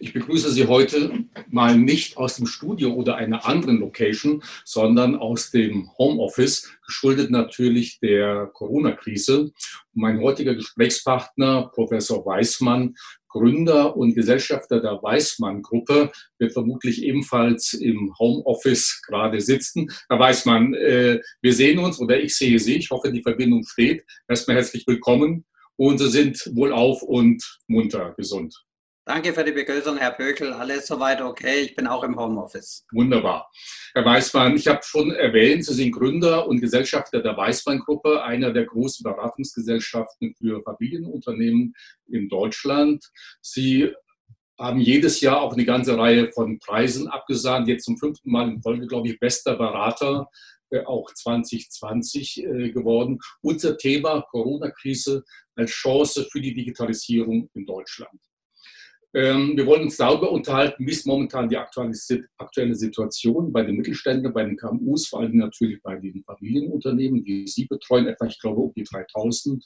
Ich begrüße Sie heute mal nicht aus dem Studio oder einer anderen Location, sondern aus dem Homeoffice, geschuldet natürlich der Corona-Krise. Mein heutiger Gesprächspartner, Professor Weismann, Gründer und Gesellschafter der Weismann-Gruppe, wird vermutlich ebenfalls im Homeoffice gerade sitzen. Herr Weismann, äh, wir sehen uns oder ich sehe Sie. Ich hoffe, die Verbindung steht. Erstmal herzlich willkommen und Sie sind wohlauf und munter gesund. Danke für die Begrüßung, Herr Bökel. Alles soweit okay. Ich bin auch im Homeoffice. Wunderbar. Herr Weißmann, ich habe schon erwähnt, Sie sind Gründer und Gesellschafter der Weißmann-Gruppe, einer der großen Beratungsgesellschaften für Familienunternehmen in Deutschland. Sie haben jedes Jahr auch eine ganze Reihe von Preisen abgesahnt. Jetzt zum fünften Mal in Folge, glaube ich, bester Berater äh, auch 2020 äh, geworden. Unser Thema Corona-Krise als Chance für die Digitalisierung in Deutschland. Ähm, wir wollen uns darüber unterhalten, wie ist momentan die aktuelle Situation bei den Mittelständlern, bei den KMUs, vor allem natürlich bei den Familienunternehmen, die Sie betreuen, etwa, ich glaube, um die 3000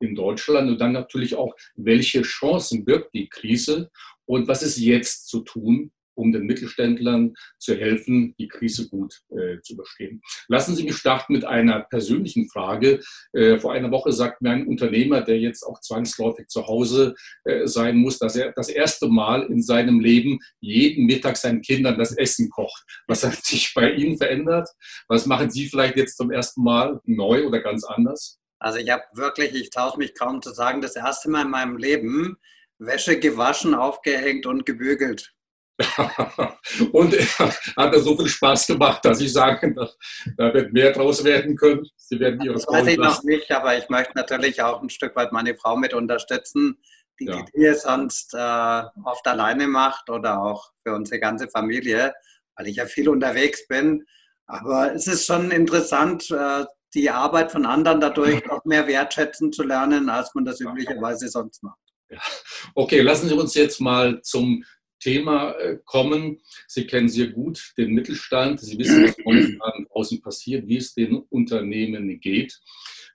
in Deutschland. Und dann natürlich auch, welche Chancen birgt die Krise und was ist jetzt zu tun, um den Mittelständlern zu helfen, die Krise gut äh, zu überstehen. Lassen Sie mich starten mit einer persönlichen Frage. Äh, vor einer Woche sagt mir ein Unternehmer, der jetzt auch zwangsläufig zu Hause äh, sein muss, dass er das erste Mal in seinem Leben jeden Mittag seinen Kindern das Essen kocht. Was hat sich bei Ihnen verändert? Was machen Sie vielleicht jetzt zum ersten Mal neu oder ganz anders? Also ich habe wirklich, ich traue mich kaum zu sagen, das erste Mal in meinem Leben Wäsche gewaschen, aufgehängt und gebügelt. und hat er so viel Spaß gemacht, dass ich sage, da wird mehr draus werden können. Sie werden ihre Das weiß ich noch nicht, aber ich möchte natürlich auch ein Stück weit meine Frau mit unterstützen, die ja. die Dinge sonst äh, oft alleine macht oder auch für unsere ganze Familie, weil ich ja viel unterwegs bin. Aber es ist schon interessant, äh, die Arbeit von anderen dadurch noch mehr wertschätzen zu lernen, als man das üblicherweise sonst macht. Ja. Okay, lassen Sie uns jetzt mal zum Thema äh, kommen. Sie kennen sehr gut den Mittelstand. Sie wissen, was momentan draußen passiert, wie es den Unternehmen geht.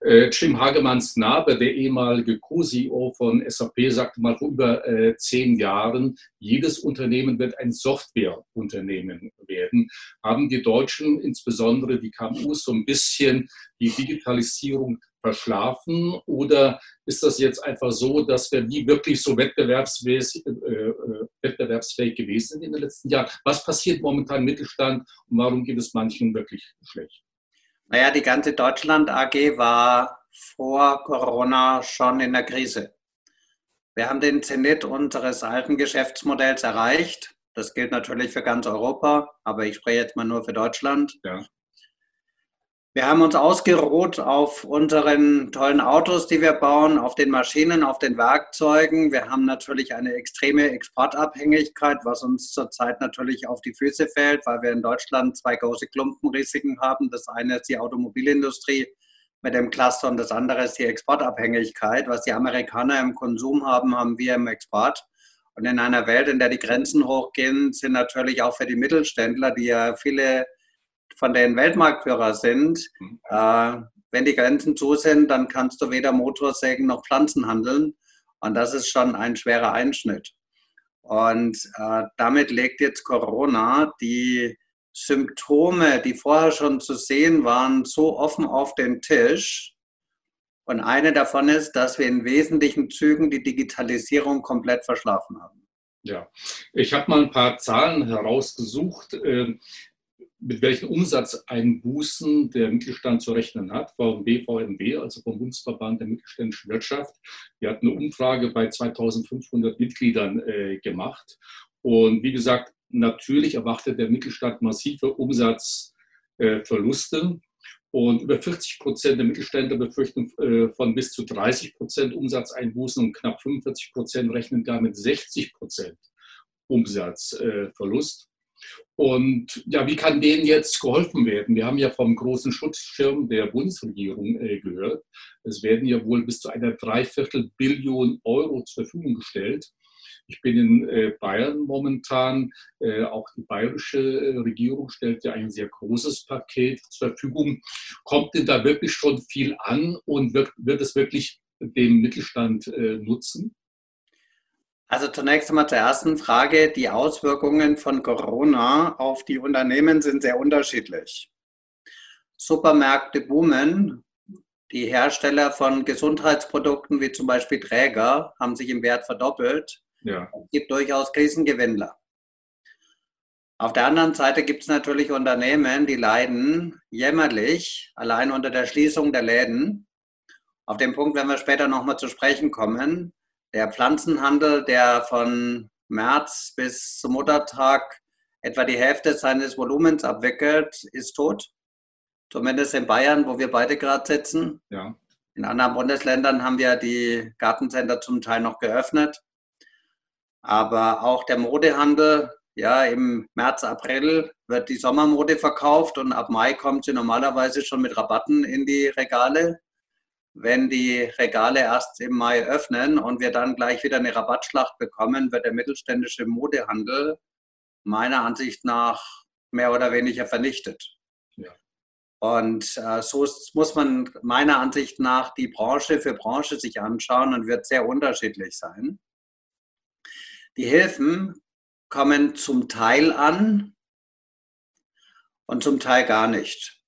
Äh, Jim Hagemann-Snabe, der ehemalige Co-CEO von SAP, sagte mal vor über äh, zehn Jahren, jedes Unternehmen wird ein Softwareunternehmen werden. Haben die Deutschen, insbesondere die KMUs, so ein bisschen die Digitalisierung verschlafen? Oder ist das jetzt einfach so, dass wir nie wirklich so wettbewerbsfähig, äh, äh, wettbewerbsfähig gewesen sind in den letzten Jahren? Was passiert momentan im Mittelstand und warum geht es manchen wirklich schlecht? Naja, die ganze Deutschland AG war vor Corona schon in der Krise. Wir haben den Zenit unseres alten Geschäftsmodells erreicht. Das gilt natürlich für ganz Europa, aber ich spreche jetzt mal nur für Deutschland. Ja. Wir haben uns ausgeruht auf unseren tollen Autos, die wir bauen, auf den Maschinen, auf den Werkzeugen. Wir haben natürlich eine extreme Exportabhängigkeit, was uns zurzeit natürlich auf die Füße fällt, weil wir in Deutschland zwei große Klumpenrisiken haben. Das eine ist die Automobilindustrie mit dem Cluster und das andere ist die Exportabhängigkeit. Was die Amerikaner im Konsum haben, haben wir im Export. Und in einer Welt, in der die Grenzen hochgehen, sind natürlich auch für die Mittelständler, die ja viele von den Weltmarktführer sind. Mhm. Äh, wenn die Grenzen zu sind, dann kannst du weder Motorsägen noch Pflanzen handeln. Und das ist schon ein schwerer Einschnitt. Und äh, damit legt jetzt Corona die Symptome, die vorher schon zu sehen waren, so offen auf den Tisch. Und eine davon ist, dass wir in wesentlichen Zügen die Digitalisierung komplett verschlafen haben. Ja, ich habe mal ein paar Zahlen herausgesucht. Mit welchen Umsatzeinbußen der Mittelstand zu rechnen hat. VMB, VMB, also vom Bundesverband der mittelständischen Wirtschaft, die hat eine Umfrage bei 2500 Mitgliedern äh, gemacht. Und wie gesagt, natürlich erwartet der Mittelstand massive Umsatzverluste. Äh, und über 40 Prozent der Mittelständler befürchten äh, von bis zu 30 Prozent Umsatzeinbußen und knapp 45 Prozent rechnen gar mit 60 Prozent Umsatzverlust. Und ja, wie kann denen jetzt geholfen werden? Wir haben ja vom großen Schutzschirm der Bundesregierung äh, gehört. Es werden ja wohl bis zu einer Dreiviertel Billion Euro zur Verfügung gestellt. Ich bin in äh, Bayern momentan. Äh, auch die bayerische äh, Regierung stellt ja ein sehr großes Paket zur Verfügung. Kommt denn da wirklich schon viel an und wird, wird es wirklich dem Mittelstand äh, nutzen? Also zunächst einmal zur ersten Frage. Die Auswirkungen von Corona auf die Unternehmen sind sehr unterschiedlich. Supermärkte boomen. Die Hersteller von Gesundheitsprodukten wie zum Beispiel Träger haben sich im Wert verdoppelt. Ja. Es gibt durchaus Krisengewinnler. Auf der anderen Seite gibt es natürlich Unternehmen, die leiden jämmerlich allein unter der Schließung der Läden. Auf den Punkt werden wir später nochmal zu sprechen kommen. Der Pflanzenhandel, der von März bis zum Muttertag etwa die Hälfte seines Volumens abwickelt, ist tot. Zumindest in Bayern, wo wir beide gerade sitzen. Ja. In anderen Bundesländern haben wir die Gartencenter zum Teil noch geöffnet. Aber auch der Modehandel ja, im März, April wird die Sommermode verkauft und ab Mai kommt sie normalerweise schon mit Rabatten in die Regale. Wenn die Regale erst im Mai öffnen und wir dann gleich wieder eine Rabattschlacht bekommen, wird der mittelständische Modehandel meiner Ansicht nach mehr oder weniger vernichtet. Ja. Und äh, so muss man meiner Ansicht nach die Branche für Branche sich anschauen und wird sehr unterschiedlich sein. Die Hilfen kommen zum Teil an und zum Teil gar nicht.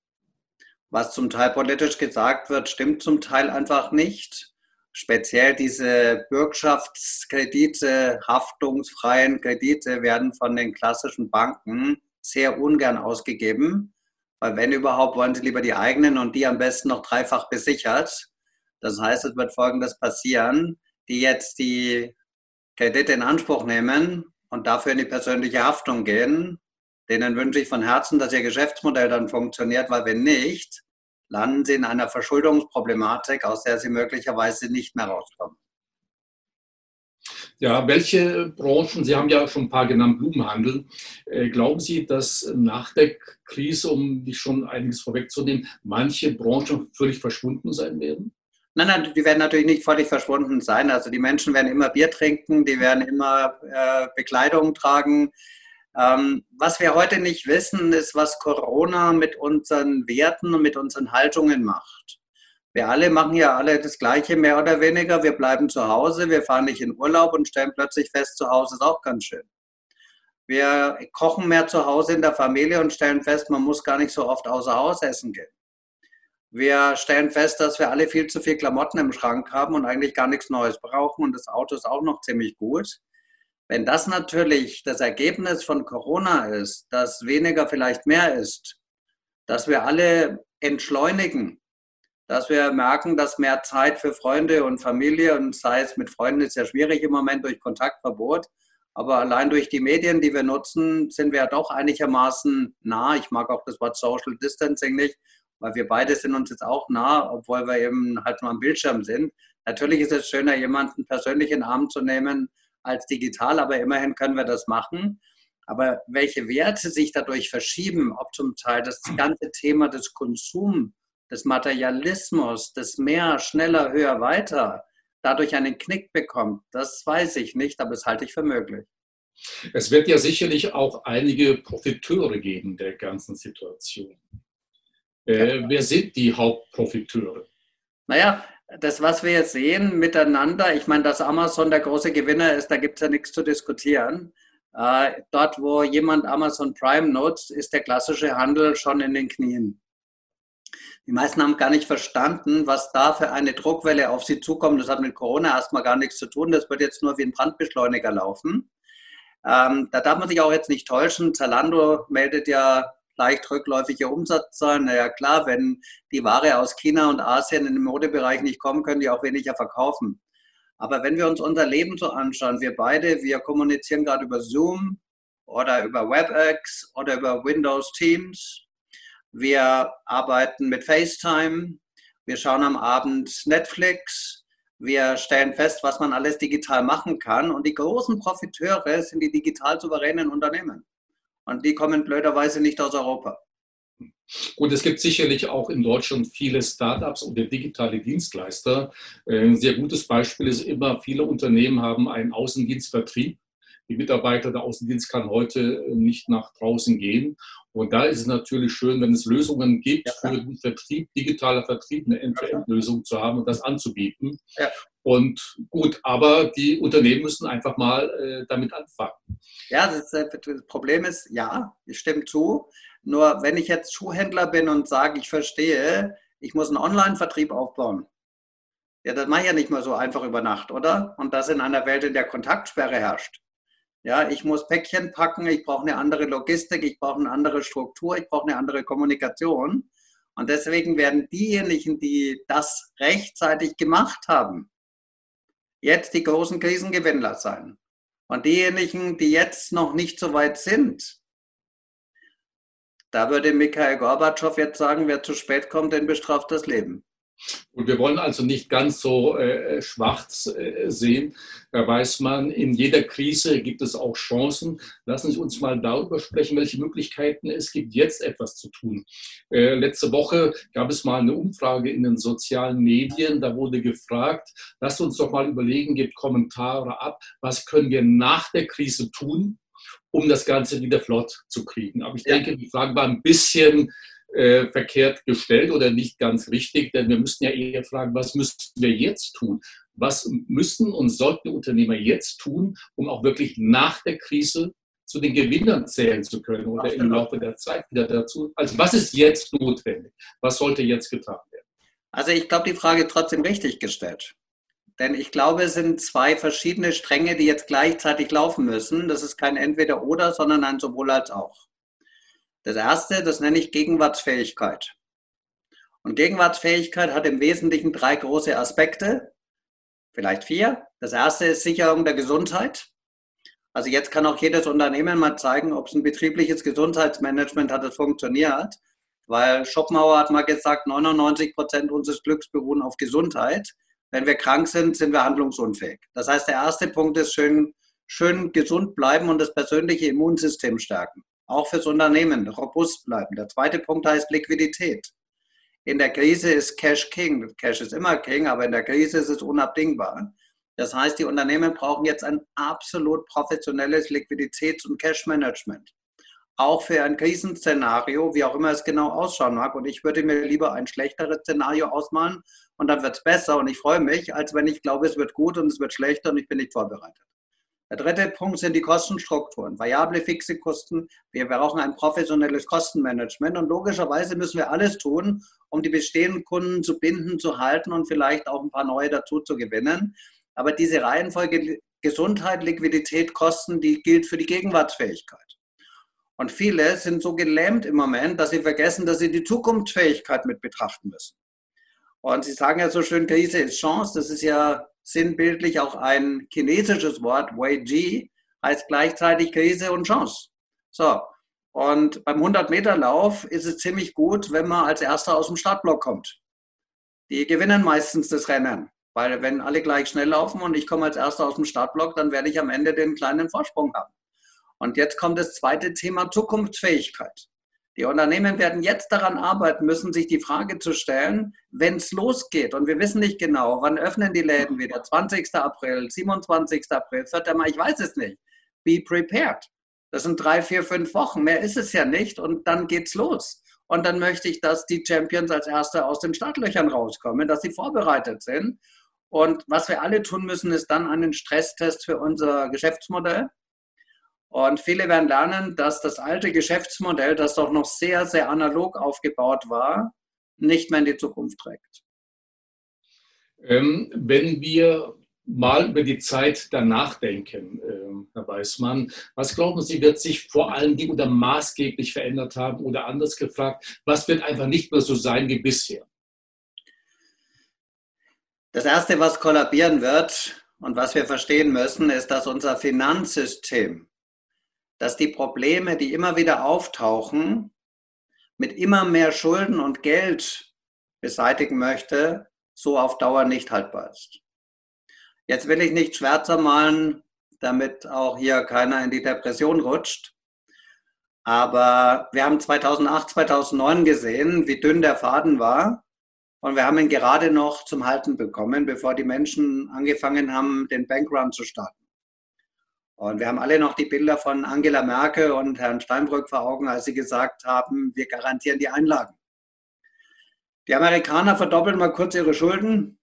Was zum Teil politisch gesagt wird, stimmt zum Teil einfach nicht. Speziell diese Bürgschaftskredite, haftungsfreien Kredite werden von den klassischen Banken sehr ungern ausgegeben, weil wenn überhaupt, wollen sie lieber die eigenen und die am besten noch dreifach besichert. Das heißt, es wird Folgendes passieren, die jetzt die Kredite in Anspruch nehmen und dafür in die persönliche Haftung gehen. Denen wünsche ich von Herzen, dass ihr Geschäftsmodell dann funktioniert, weil wenn nicht, landen sie in einer Verschuldungsproblematik, aus der sie möglicherweise nicht mehr rauskommen. Ja, welche Branchen, Sie haben ja schon ein paar genannt, Blumenhandel, äh, glauben Sie, dass nach der Krise, um die schon einiges vorwegzunehmen, manche Branchen völlig verschwunden sein werden? Nein, nein, die werden natürlich nicht völlig verschwunden sein. Also die Menschen werden immer Bier trinken, die werden immer äh, Bekleidung tragen. Ähm, was wir heute nicht wissen, ist, was Corona mit unseren Werten und mit unseren Haltungen macht. Wir alle machen ja alle das Gleiche, mehr oder weniger. Wir bleiben zu Hause, wir fahren nicht in Urlaub und stellen plötzlich fest, zu Hause ist auch ganz schön. Wir kochen mehr zu Hause in der Familie und stellen fest, man muss gar nicht so oft außer Haus essen gehen. Wir stellen fest, dass wir alle viel zu viel Klamotten im Schrank haben und eigentlich gar nichts Neues brauchen und das Auto ist auch noch ziemlich gut. Wenn das natürlich das Ergebnis von Corona ist, dass weniger vielleicht mehr ist, dass wir alle entschleunigen, dass wir merken, dass mehr Zeit für Freunde und Familie und sei es mit Freunden ist ja schwierig im Moment durch Kontaktverbot, aber allein durch die Medien, die wir nutzen, sind wir ja doch einigermaßen nah. Ich mag auch das Wort Social Distancing nicht, weil wir beide sind uns jetzt auch nah, obwohl wir eben halt nur am Bildschirm sind. Natürlich ist es schöner, jemanden persönlich in den Arm zu nehmen als digital, aber immerhin können wir das machen. Aber welche Werte sich dadurch verschieben, ob zum Teil das ganze Thema des Konsums, des Materialismus, des mehr, schneller, höher, weiter, dadurch einen Knick bekommt, das weiß ich nicht, aber das halte ich für möglich. Es wird ja sicherlich auch einige Profiteure geben der ganzen Situation. Äh, wer sind die Hauptprofiteure? Naja, das, was wir jetzt sehen miteinander, ich meine, dass Amazon der große Gewinner ist, da gibt es ja nichts zu diskutieren. Äh, dort, wo jemand Amazon Prime nutzt, ist der klassische Handel schon in den Knien. Die meisten haben gar nicht verstanden, was da für eine Druckwelle auf sie zukommt. Das hat mit Corona erstmal gar nichts zu tun. Das wird jetzt nur wie ein Brandbeschleuniger laufen. Ähm, da darf man sich auch jetzt nicht täuschen. Zalando meldet ja leicht rückläufige Umsatzzahlen. Naja, klar, wenn die Ware aus China und Asien in den Modebereich nicht kommen, können die auch weniger verkaufen. Aber wenn wir uns unser Leben so anschauen, wir beide, wir kommunizieren gerade über Zoom oder über WebEx oder über Windows Teams. Wir arbeiten mit FaceTime. Wir schauen am Abend Netflix. Wir stellen fest, was man alles digital machen kann. Und die großen Profiteure sind die digital souveränen Unternehmen. Und die kommen blöderweise nicht aus Europa. Und es gibt sicherlich auch in Deutschland viele Startups oder digitale Dienstleister. Äh, ein sehr gutes Beispiel ist immer, viele Unternehmen haben einen Außendienstvertrieb. Die Mitarbeiter der Außendienst kann heute nicht nach draußen gehen. Und da ist es natürlich schön, wenn es Lösungen gibt ja. für den Vertrieb, digitaler Vertrieb, eine End-to-End-Lösung zu haben und das anzubieten. Ja. Und gut, aber die Unternehmen müssen einfach mal äh, damit anfangen. Ja, das, das, Problem ist, ja, ich stimme zu. Nur wenn ich jetzt Schuhhändler bin und sage, ich verstehe, ich muss einen Online-Vertrieb aufbauen. Ja, das mache ich ja nicht mal so einfach über Nacht, oder? Und das in einer Welt, in der Kontaktsperre herrscht. Ja, ich muss Päckchen packen, ich brauche eine andere Logistik, ich brauche eine andere Struktur, ich brauche eine andere Kommunikation. Und deswegen werden diejenigen, die das rechtzeitig gemacht haben, jetzt die großen Krisengewinnler sein. Und diejenigen, die jetzt noch nicht so weit sind, da würde Mikhail Gorbatschow jetzt sagen, wer zu spät kommt, den bestraft das Leben. Und wir wollen also nicht ganz so äh, schwarz äh, sehen. Da weiß man, in jeder Krise gibt es auch Chancen. Lassen Sie uns mal darüber sprechen, welche Möglichkeiten es gibt, jetzt etwas zu tun. Äh, letzte Woche gab es mal eine Umfrage in den sozialen Medien. Da wurde gefragt, lasst uns doch mal überlegen, gebt Kommentare ab, was können wir nach der Krise tun, um das Ganze wieder flott zu kriegen. Aber ich denke, die Frage war ein bisschen äh, verkehrt gestellt oder nicht ganz richtig, denn wir müssten ja eher fragen, was müssen wir jetzt tun? Was müssen und sollten Unternehmer jetzt tun, um auch wirklich nach der Krise zu den Gewinnern zählen zu können oder im Laufe der Zeit wieder dazu? Also was ist jetzt notwendig? Was sollte jetzt getan werden? Also ich glaube, die Frage ist trotzdem richtig gestellt. Denn ich glaube, es sind zwei verschiedene Stränge, die jetzt gleichzeitig laufen müssen. Das ist kein Entweder-Oder, sondern ein sowohl als auch. Das erste, das nenne ich Gegenwartsfähigkeit. Und Gegenwartsfähigkeit hat im Wesentlichen drei große Aspekte, vielleicht vier. Das erste ist Sicherung der Gesundheit. Also jetzt kann auch jedes Unternehmen mal zeigen, ob es ein betriebliches Gesundheitsmanagement hat, das funktioniert. Weil Schopenhauer hat mal gesagt, 99 Prozent unseres Glücks beruhen auf Gesundheit. Wenn wir krank sind, sind wir handlungsunfähig. Das heißt, der erste Punkt ist schön, schön gesund bleiben und das persönliche Immunsystem stärken auch fürs Unternehmen robust bleiben. Der zweite Punkt heißt Liquidität. In der Krise ist Cash King. Cash ist immer King, aber in der Krise ist es unabdingbar. Das heißt, die Unternehmen brauchen jetzt ein absolut professionelles Liquiditäts- und Cash-Management. Auch für ein Krisenszenario, wie auch immer es genau ausschauen mag. Und ich würde mir lieber ein schlechteres Szenario ausmalen und dann wird es besser und ich freue mich, als wenn ich glaube, es wird gut und es wird schlechter und ich bin nicht vorbereitet. Der dritte Punkt sind die Kostenstrukturen, variable, fixe Kosten. Wir brauchen ein professionelles Kostenmanagement und logischerweise müssen wir alles tun, um die bestehenden Kunden zu binden, zu halten und vielleicht auch ein paar neue dazu zu gewinnen. Aber diese Reihenfolge Gesundheit, Liquidität, Kosten, die gilt für die Gegenwartsfähigkeit. Und viele sind so gelähmt im Moment, dass sie vergessen, dass sie die Zukunftsfähigkeit mit betrachten müssen. Und Sie sagen ja so schön, Krise ist Chance. Das ist ja sinnbildlich auch ein chinesisches Wort, Wei Ji, heißt gleichzeitig Krise und Chance. So, und beim 100-Meter-Lauf ist es ziemlich gut, wenn man als Erster aus dem Startblock kommt. Die gewinnen meistens das Rennen, weil wenn alle gleich schnell laufen und ich komme als Erster aus dem Startblock, dann werde ich am Ende den kleinen Vorsprung haben. Und jetzt kommt das zweite Thema Zukunftsfähigkeit. Die Unternehmen werden jetzt daran arbeiten müssen, sich die Frage zu stellen, wenn es losgeht und wir wissen nicht genau, wann öffnen die Läden wieder, 20. April, 27. April, 4. Mai, ich weiß es nicht. Be prepared. Das sind drei, vier, fünf Wochen, mehr ist es ja nicht und dann geht's los. Und dann möchte ich, dass die Champions als Erste aus den Startlöchern rauskommen, dass sie vorbereitet sind. Und was wir alle tun müssen, ist dann einen Stresstest für unser Geschäftsmodell und viele werden lernen, dass das alte Geschäftsmodell, das doch noch sehr, sehr analog aufgebaut war, nicht mehr in die Zukunft trägt. Ähm, wenn wir mal über die Zeit danach denken, äh, Herr Weißmann, was glauben Sie, wird sich vor allen Dingen oder maßgeblich verändert haben oder anders gefragt, was wird einfach nicht mehr so sein wie bisher? Das Erste, was kollabieren wird und was wir verstehen müssen, ist, dass unser Finanzsystem dass die Probleme, die immer wieder auftauchen, mit immer mehr Schulden und Geld beseitigen möchte, so auf Dauer nicht haltbar ist. Jetzt will ich nicht schwärzer malen, damit auch hier keiner in die Depression rutscht. Aber wir haben 2008, 2009 gesehen, wie dünn der Faden war. Und wir haben ihn gerade noch zum Halten bekommen, bevor die Menschen angefangen haben, den Bankrun zu starten. Und wir haben alle noch die Bilder von Angela Merkel und Herrn Steinbrück vor Augen, als sie gesagt haben, wir garantieren die Einlagen. Die Amerikaner verdoppeln mal kurz ihre Schulden.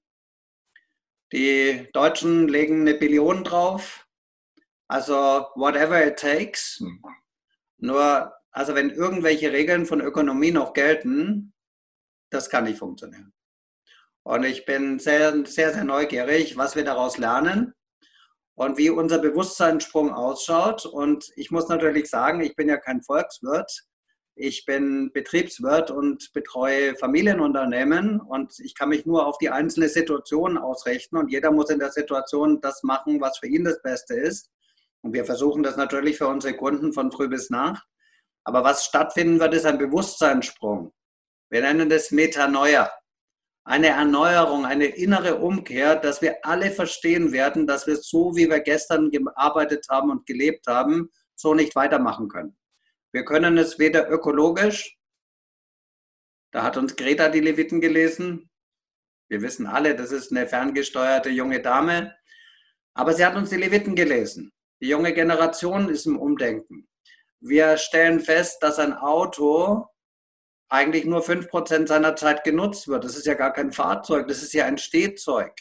Die Deutschen legen eine Billion drauf. Also whatever it takes. Mhm. Nur, also wenn irgendwelche Regeln von Ökonomie noch gelten, das kann nicht funktionieren. Und ich bin sehr, sehr, sehr neugierig, was wir daraus lernen und wie unser Bewusstseinssprung ausschaut. Und ich muss natürlich sagen, ich bin ja kein Volkswirt. Ich bin Betriebswirt und betreue Familienunternehmen und ich kann mich nur auf die einzelne Situation ausrichten und jeder muss in der Situation das machen, was für ihn das Beste ist. Und wir versuchen das natürlich für unsere Kunden von früh bis Nacht. Aber was stattfinden wird, ist ein Bewusstseinssprung. Wir nennen das Metanoia. Eine Erneuerung, eine innere Umkehr, dass wir alle verstehen werden, dass wir so, wie wir gestern gearbeitet haben und gelebt haben, so nicht weitermachen können. Wir können es weder ökologisch, da hat uns Greta die Leviten gelesen. Wir wissen alle, das ist eine ferngesteuerte junge Dame. Aber sie hat uns die Leviten gelesen. Die junge Generation ist im Umdenken. Wir stellen fest, dass ein Auto eigentlich nur 5% seiner Zeit genutzt wird. Das ist ja gar kein Fahrzeug, das ist ja ein Stehzeug.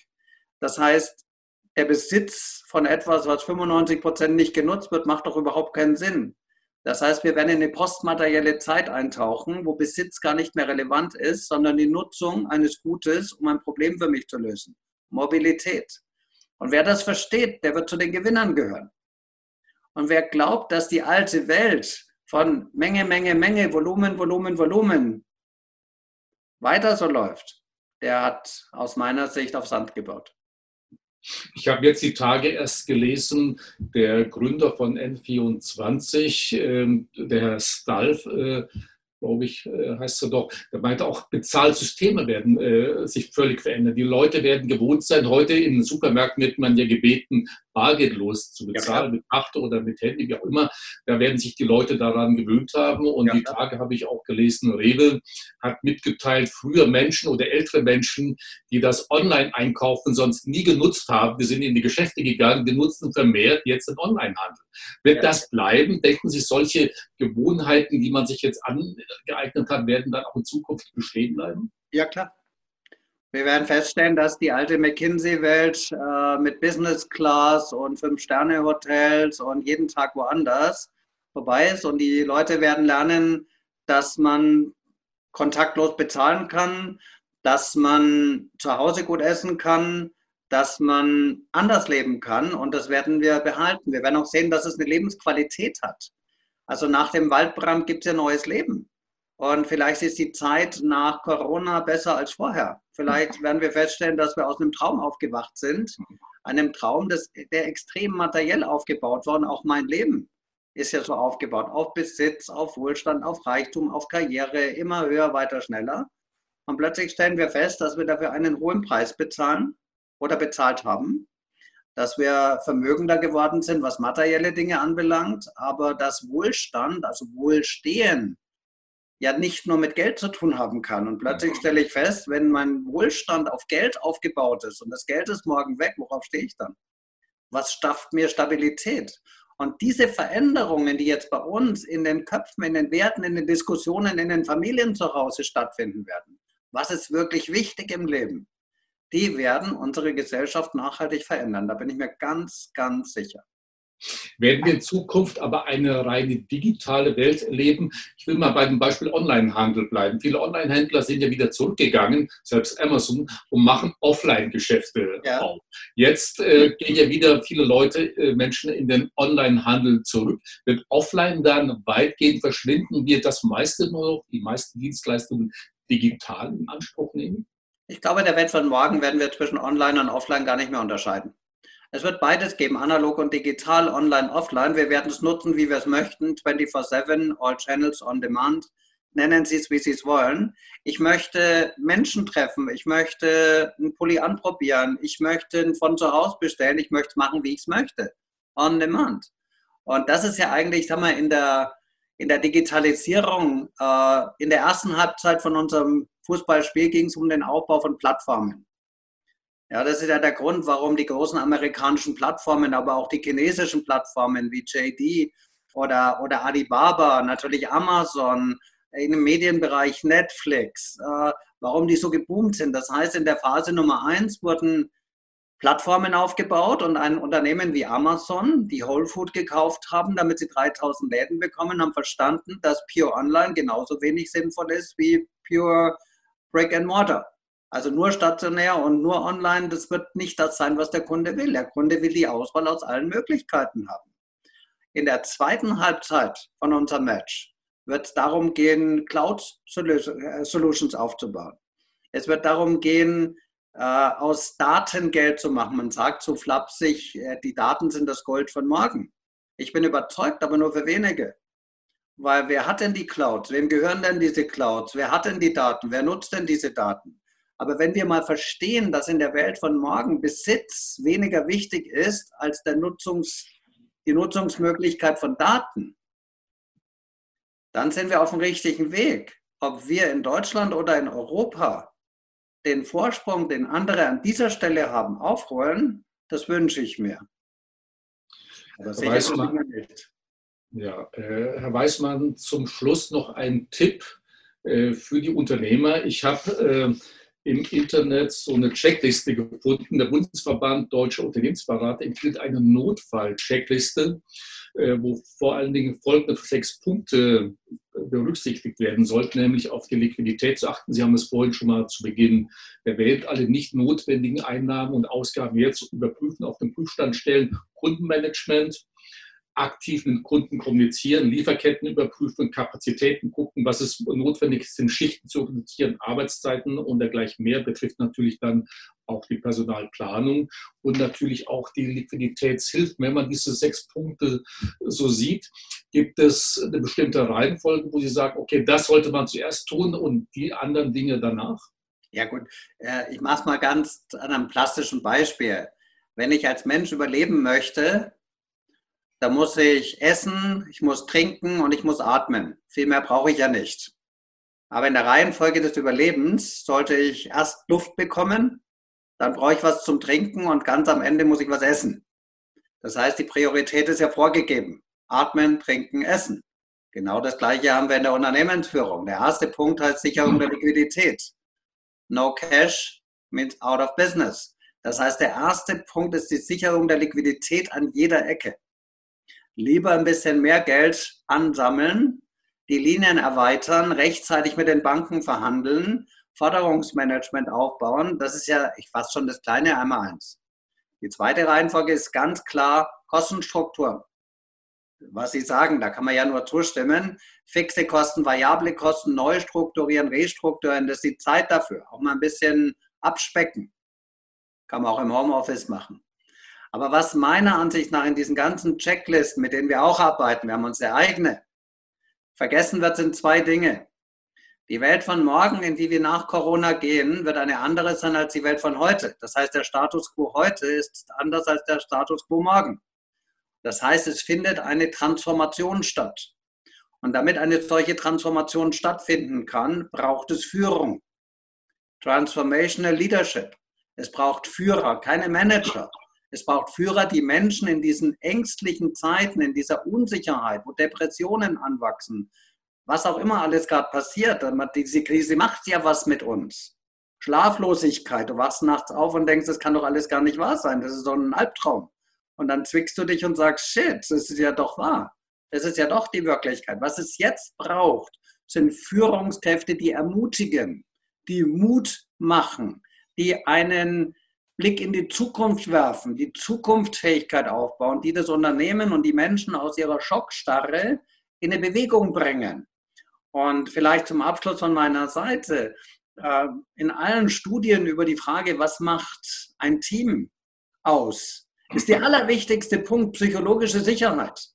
Das heißt, der Besitz von etwas, was 95% nicht genutzt wird, macht doch überhaupt keinen Sinn. Das heißt, wir werden in eine postmaterielle Zeit eintauchen, wo Besitz gar nicht mehr relevant ist, sondern die Nutzung eines Gutes, um ein Problem für mich zu lösen. Mobilität. Und wer das versteht, der wird zu den Gewinnern gehören. Und wer glaubt, dass die alte Welt von Menge, Menge, Menge, Volumen, Volumen, Volumen weiter so läuft, der hat aus meiner Sicht auf Sand gebaut. Ich habe jetzt die Tage erst gelesen, der Gründer von N24, ähm, der Herr Stalf, äh, glaube ich, äh, heißt er doch, der meinte auch, Bezahlsysteme werden äh, sich völlig verändern. Die Leute werden gewohnt sein. Heute in den Supermärkten wird man ja gebeten, bargeldlos zu bezahlen, ja, mit Karte oder mit Handy, wie auch immer. Da werden sich die Leute daran gewöhnt haben. Und ja, die Tage habe ich auch gelesen, Rewe hat mitgeteilt, früher Menschen oder ältere Menschen, die das Online-Einkaufen sonst nie genutzt haben, die sind in die Geschäfte gegangen, die nutzen vermehrt jetzt den Online-Handel. Wird ja. das bleiben? Denken Sie, solche Gewohnheiten, die man sich jetzt angeeignet hat, werden dann auch in Zukunft bestehen bleiben? Ja, klar. Wir werden feststellen, dass die alte McKinsey-Welt äh, mit Business Class und Fünf-Sterne-Hotels und jeden Tag woanders vorbei ist. Und die Leute werden lernen, dass man kontaktlos bezahlen kann, dass man zu Hause gut essen kann, dass man anders leben kann. Und das werden wir behalten. Wir werden auch sehen, dass es eine Lebensqualität hat. Also nach dem Waldbrand gibt es ja neues Leben. Und vielleicht ist die Zeit nach Corona besser als vorher. Vielleicht werden wir feststellen, dass wir aus einem Traum aufgewacht sind. Einem Traum, das, der extrem materiell aufgebaut. Und auch mein Leben ist ja so aufgebaut. Auf Besitz, auf Wohlstand, auf Reichtum, auf Karriere, immer höher, weiter, schneller. Und plötzlich stellen wir fest, dass wir dafür einen hohen Preis bezahlen oder bezahlt haben. Dass wir vermögender geworden sind, was materielle Dinge anbelangt. Aber das Wohlstand, also Wohlstehen, ja nicht nur mit Geld zu tun haben kann. Und plötzlich stelle ich fest, wenn mein Wohlstand auf Geld aufgebaut ist und das Geld ist morgen weg, worauf stehe ich dann? Was schafft mir Stabilität? Und diese Veränderungen, die jetzt bei uns in den Köpfen, in den Werten, in den Diskussionen, in den Familien zu Hause stattfinden werden, was ist wirklich wichtig im Leben, die werden unsere Gesellschaft nachhaltig verändern. Da bin ich mir ganz, ganz sicher. Werden wir in Zukunft aber eine reine digitale Welt erleben? Ich will mal bei dem Beispiel Onlinehandel bleiben. Viele Onlinehändler sind ja wieder zurückgegangen, selbst Amazon, und machen Offline-Geschäfte ja. auf. Jetzt äh, gehen ja wieder viele Leute, äh, Menschen in den Onlinehandel zurück. Wird Offline dann weitgehend verschwinden? Wird das meiste nur noch, die meisten Dienstleistungen digital in Anspruch nehmen? Ich glaube, der Welt von morgen werden wir zwischen Online und Offline gar nicht mehr unterscheiden. Es wird beides geben, analog und digital, online, offline. Wir werden es nutzen, wie wir es möchten, 24-7, all channels on demand. Nennen Sie es, wie Sie es wollen. Ich möchte Menschen treffen. Ich möchte einen Pulli anprobieren. Ich möchte ihn von zu Hause bestellen. Ich möchte es machen, wie ich es möchte. On demand. Und das ist ja eigentlich, sag mal, in der, in der Digitalisierung, äh, in der ersten Halbzeit von unserem Fußballspiel ging es um den Aufbau von Plattformen. Ja, das ist ja der Grund, warum die großen amerikanischen Plattformen, aber auch die chinesischen Plattformen wie JD oder, oder Alibaba, natürlich Amazon, im Medienbereich Netflix, äh, warum die so geboomt sind. Das heißt, in der Phase Nummer eins wurden Plattformen aufgebaut und ein Unternehmen wie Amazon, die Whole Food gekauft haben, damit sie 3000 Läden bekommen, haben verstanden, dass Pure Online genauso wenig sinnvoll ist wie Pure Brick and Mortar. Also nur stationär und nur online, das wird nicht das sein, was der Kunde will. Der Kunde will die Auswahl aus allen Möglichkeiten haben. In der zweiten Halbzeit von unserem Match wird es darum gehen, Cloud Solutions aufzubauen. Es wird darum gehen, äh, aus Daten Geld zu machen. Man sagt so flapsig, äh, die Daten sind das Gold von morgen. Ich bin überzeugt, aber nur für wenige. Weil wer hat denn die Clouds? Wem gehören denn diese Clouds? Wer hat denn die Daten? Wer nutzt denn diese Daten? Aber wenn wir mal verstehen, dass in der Welt von morgen Besitz weniger wichtig ist als Nutzungs, die Nutzungsmöglichkeit von Daten, dann sind wir auf dem richtigen Weg. Ob wir in Deutschland oder in Europa den Vorsprung, den andere an dieser Stelle haben, aufholen, das wünsche ich mir. Aber sicher Weißmann, nicht. Ja, äh, Herr Weißmann, zum Schluss noch ein Tipp äh, für die Unternehmer. Ich habe äh, im Internet so eine Checkliste gefunden. Der Bundesverband Deutscher Unternehmensberater empfiehlt eine Notfall-Checkliste, äh, wo vor allen Dingen folgende sechs Punkte berücksichtigt werden sollten, nämlich auf die Liquidität zu achten. Sie haben es vorhin schon mal zu Beginn erwähnt, alle nicht notwendigen Einnahmen und Ausgaben jetzt überprüfen, auf den Prüfstand stellen, Kundenmanagement, aktiv mit Kunden kommunizieren, Lieferketten überprüfen, Kapazitäten gucken, was es notwendig ist, in Schichten zu reduzieren, Arbeitszeiten und dergleichen mehr, betrifft natürlich dann auch die Personalplanung und natürlich auch die Liquiditätshilfe. Wenn man diese sechs Punkte so sieht, gibt es eine bestimmte Reihenfolge, wo Sie sagen, okay, das sollte man zuerst tun und die anderen Dinge danach? Ja gut, äh, ich mache es mal ganz an einem plastischen Beispiel. Wenn ich als Mensch überleben möchte, da muss ich essen, ich muss trinken und ich muss atmen. Viel mehr brauche ich ja nicht. Aber in der Reihenfolge des Überlebens sollte ich erst Luft bekommen, dann brauche ich was zum Trinken und ganz am Ende muss ich was essen. Das heißt, die Priorität ist ja vorgegeben. Atmen, trinken, essen. Genau das Gleiche haben wir in der Unternehmensführung. Der erste Punkt heißt Sicherung der Liquidität. No cash means out of business. Das heißt, der erste Punkt ist die Sicherung der Liquidität an jeder Ecke lieber ein bisschen mehr Geld ansammeln, die Linien erweitern, rechtzeitig mit den Banken verhandeln, Forderungsmanagement aufbauen. Das ist ja, ich fasse schon das kleine einmal eins. Die zweite Reihenfolge ist ganz klar Kostenstruktur. Was Sie sagen, da kann man ja nur zustimmen. Fixe Kosten, variable Kosten, neu strukturieren, restrukturieren, das ist die Zeit dafür. Auch mal ein bisschen abspecken. Kann man auch im Homeoffice machen. Aber was meiner Ansicht nach in diesen ganzen Checklisten, mit denen wir auch arbeiten, wir haben unsere eigene, vergessen wird, sind zwei Dinge. Die Welt von morgen, in die wir nach Corona gehen, wird eine andere sein als die Welt von heute. Das heißt, der Status quo heute ist anders als der Status quo morgen. Das heißt, es findet eine Transformation statt. Und damit eine solche Transformation stattfinden kann, braucht es Führung. Transformational Leadership. Es braucht Führer, keine Manager. Es braucht Führer, die Menschen in diesen ängstlichen Zeiten, in dieser Unsicherheit, wo Depressionen anwachsen, was auch immer alles gerade passiert, diese Krise macht ja was mit uns. Schlaflosigkeit, du wachst nachts auf und denkst, das kann doch alles gar nicht wahr sein, das ist doch ein Albtraum. Und dann zwickst du dich und sagst, shit, das ist ja doch wahr. Das ist ja doch die Wirklichkeit. Was es jetzt braucht, sind Führungskräfte, die ermutigen, die Mut machen, die einen Blick in die Zukunft werfen, die Zukunftsfähigkeit aufbauen, die das Unternehmen und die Menschen aus ihrer Schockstarre in eine Bewegung bringen. Und vielleicht zum Abschluss von meiner Seite, äh, in allen Studien über die Frage, was macht ein Team aus, ist der allerwichtigste Punkt psychologische Sicherheit.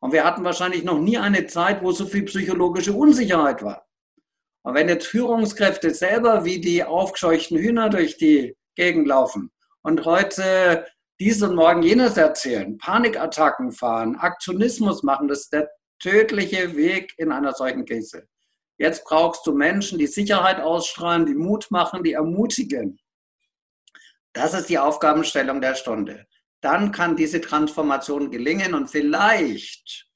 Und wir hatten wahrscheinlich noch nie eine Zeit, wo so viel psychologische Unsicherheit war. Und wenn jetzt Führungskräfte selber wie die aufgescheuchten Hühner durch die Gegend laufen und heute dies und morgen jenes erzählen, Panikattacken fahren, Aktionismus machen, das ist der tödliche Weg in einer solchen Krise. Jetzt brauchst du Menschen, die Sicherheit ausstrahlen, die Mut machen, die ermutigen. Das ist die Aufgabenstellung der Stunde. Dann kann diese Transformation gelingen und vielleicht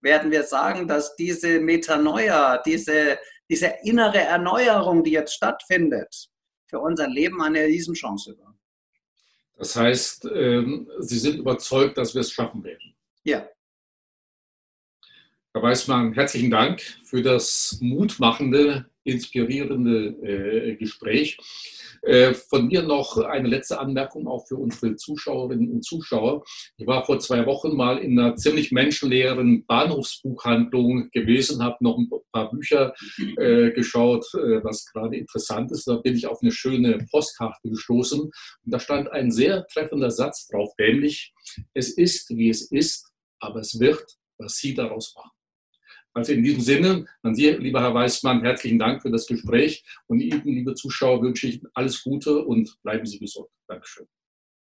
werden wir sagen, dass diese Metanoia, diese, diese innere Erneuerung, die jetzt stattfindet, für unser Leben eine Riesenchance war. Das heißt, ähm, Sie sind überzeugt, dass wir es schaffen werden. Ja. Herr Weißmann, herzlichen Dank für das mutmachende, inspirierende äh, Gespräch. Äh, von mir noch eine letzte Anmerkung auch für unsere Zuschauerinnen und Zuschauer. Ich war vor zwei Wochen mal in einer ziemlich menschenleeren Bahnhofsbuchhandlung gewesen, habe noch ein paar Bücher äh, geschaut, äh, was gerade interessant ist. Da bin ich auf eine schöne Postkarte gestoßen und da stand ein sehr treffender Satz drauf, nämlich, es ist, wie es ist, aber es wird, was Sie daraus machen. Also in diesem Sinne, an Sie, lieber Herr Weißmann, herzlichen Dank für das Gespräch und Ihnen, liebe Zuschauer, wünsche ich alles Gute und bleiben Sie gesund. Dankeschön.